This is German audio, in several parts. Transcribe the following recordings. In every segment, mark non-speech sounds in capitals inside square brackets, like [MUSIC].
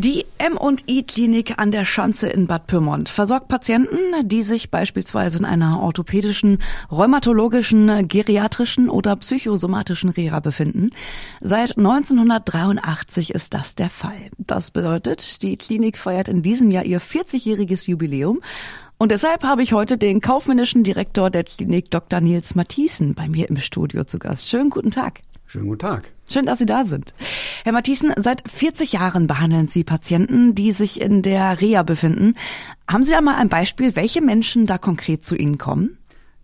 Die M&I-Klinik an der Schanze in Bad Pyrmont versorgt Patienten, die sich beispielsweise in einer orthopädischen, rheumatologischen, geriatrischen oder psychosomatischen Reha befinden. Seit 1983 ist das der Fall. Das bedeutet, die Klinik feiert in diesem Jahr ihr 40-jähriges Jubiläum und deshalb habe ich heute den kaufmännischen Direktor der Klinik Dr. Nils Mathiesen bei mir im Studio zu Gast. Schönen guten Tag. Schönen guten Tag. Schön, dass Sie da sind. Herr Mathiesen, seit 40 Jahren behandeln Sie Patienten, die sich in der Reha befinden. Haben Sie da mal ein Beispiel, welche Menschen da konkret zu Ihnen kommen?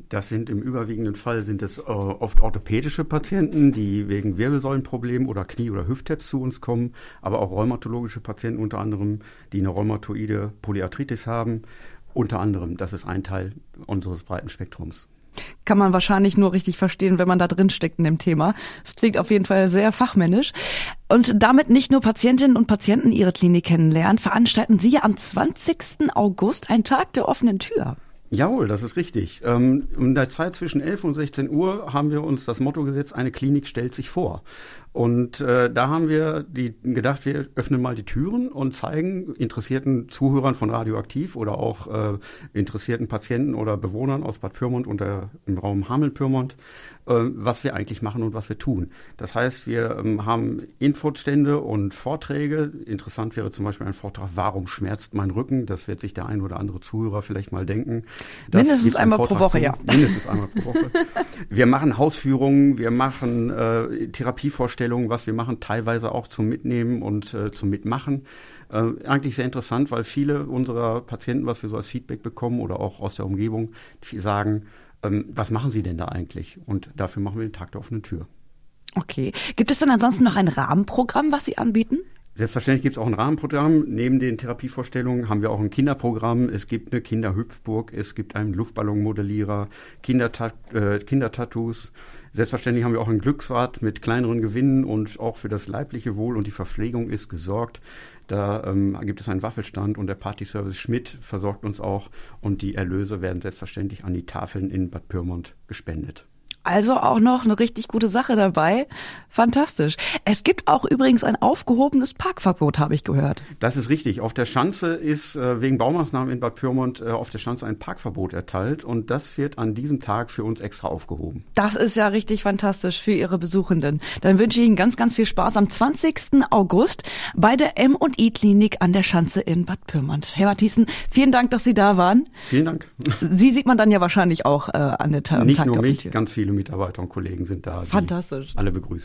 Das sind im überwiegenden Fall sind es äh, oft orthopädische Patienten, die wegen Wirbelsäulenproblemen oder Knie- oder Hüftherz zu uns kommen, aber auch rheumatologische Patienten unter anderem, die eine rheumatoide Polyarthritis haben. Unter anderem, das ist ein Teil unseres breiten Spektrums kann man wahrscheinlich nur richtig verstehen, wenn man da drin steckt in dem Thema. Es klingt auf jeden Fall sehr fachmännisch. Und damit nicht nur Patientinnen und Patienten ihre Klinik kennenlernen, veranstalten Sie am 20. August einen Tag der offenen Tür. Jawohl, das ist richtig. Ähm, in der Zeit zwischen 11 und 16 Uhr haben wir uns das Motto gesetzt, eine Klinik stellt sich vor. Und äh, da haben wir die, gedacht, wir öffnen mal die Türen und zeigen interessierten Zuhörern von Radioaktiv oder auch äh, interessierten Patienten oder Bewohnern aus Bad Pyrmont und der, im Raum Hameln-Pyrmont, äh, was wir eigentlich machen und was wir tun. Das heißt, wir ähm, haben Infostände und Vorträge. Interessant wäre zum Beispiel ein Vortrag, warum schmerzt mein Rücken? Das wird sich der ein oder andere Zuhörer vielleicht mal denken. Mindestens einmal pro Woche, ja. Mindestens einmal pro Woche. [LAUGHS] wir machen Hausführungen, wir machen äh, Therapievorstellungen was wir machen, teilweise auch zum Mitnehmen und äh, zum Mitmachen. Äh, eigentlich sehr interessant, weil viele unserer Patienten, was wir so als Feedback bekommen oder auch aus der Umgebung, die sagen, ähm, was machen Sie denn da eigentlich? Und dafür machen wir den Tag der offenen Tür. Okay. Gibt es denn ansonsten noch ein Rahmenprogramm, was Sie anbieten? Selbstverständlich gibt es auch ein Rahmenprogramm. Neben den Therapievorstellungen haben wir auch ein Kinderprogramm. Es gibt eine Kinderhüpfburg, es gibt einen Luftballonmodellierer, Kindertat äh, Kindertattoos. Selbstverständlich haben wir auch ein Glücksrad mit kleineren Gewinnen und auch für das leibliche Wohl und die Verpflegung ist gesorgt. Da ähm, gibt es einen Waffelstand und der Partyservice Schmidt versorgt uns auch und die Erlöse werden selbstverständlich an die Tafeln in Bad Pyrmont gespendet. Also auch noch eine richtig gute Sache dabei. Fantastisch. Es gibt auch übrigens ein aufgehobenes Parkverbot, habe ich gehört. Das ist richtig. Auf der Schanze ist äh, wegen Baumaßnahmen in Bad Pyrmont äh, auf der Schanze ein Parkverbot erteilt und das wird an diesem Tag für uns extra aufgehoben. Das ist ja richtig fantastisch für Ihre Besuchenden. Dann wünsche ich Ihnen ganz, ganz viel Spaß am 20. August bei der M&I Klinik an der Schanze in Bad Pyrmont. Herr Matthiesen, vielen Dank, dass Sie da waren. Vielen Dank. Sie sieht man dann ja wahrscheinlich auch äh, an der Nicht Tag nur mich, ganz viele Mitarbeiter und Kollegen sind da. Fantastisch. Alle begrüßen.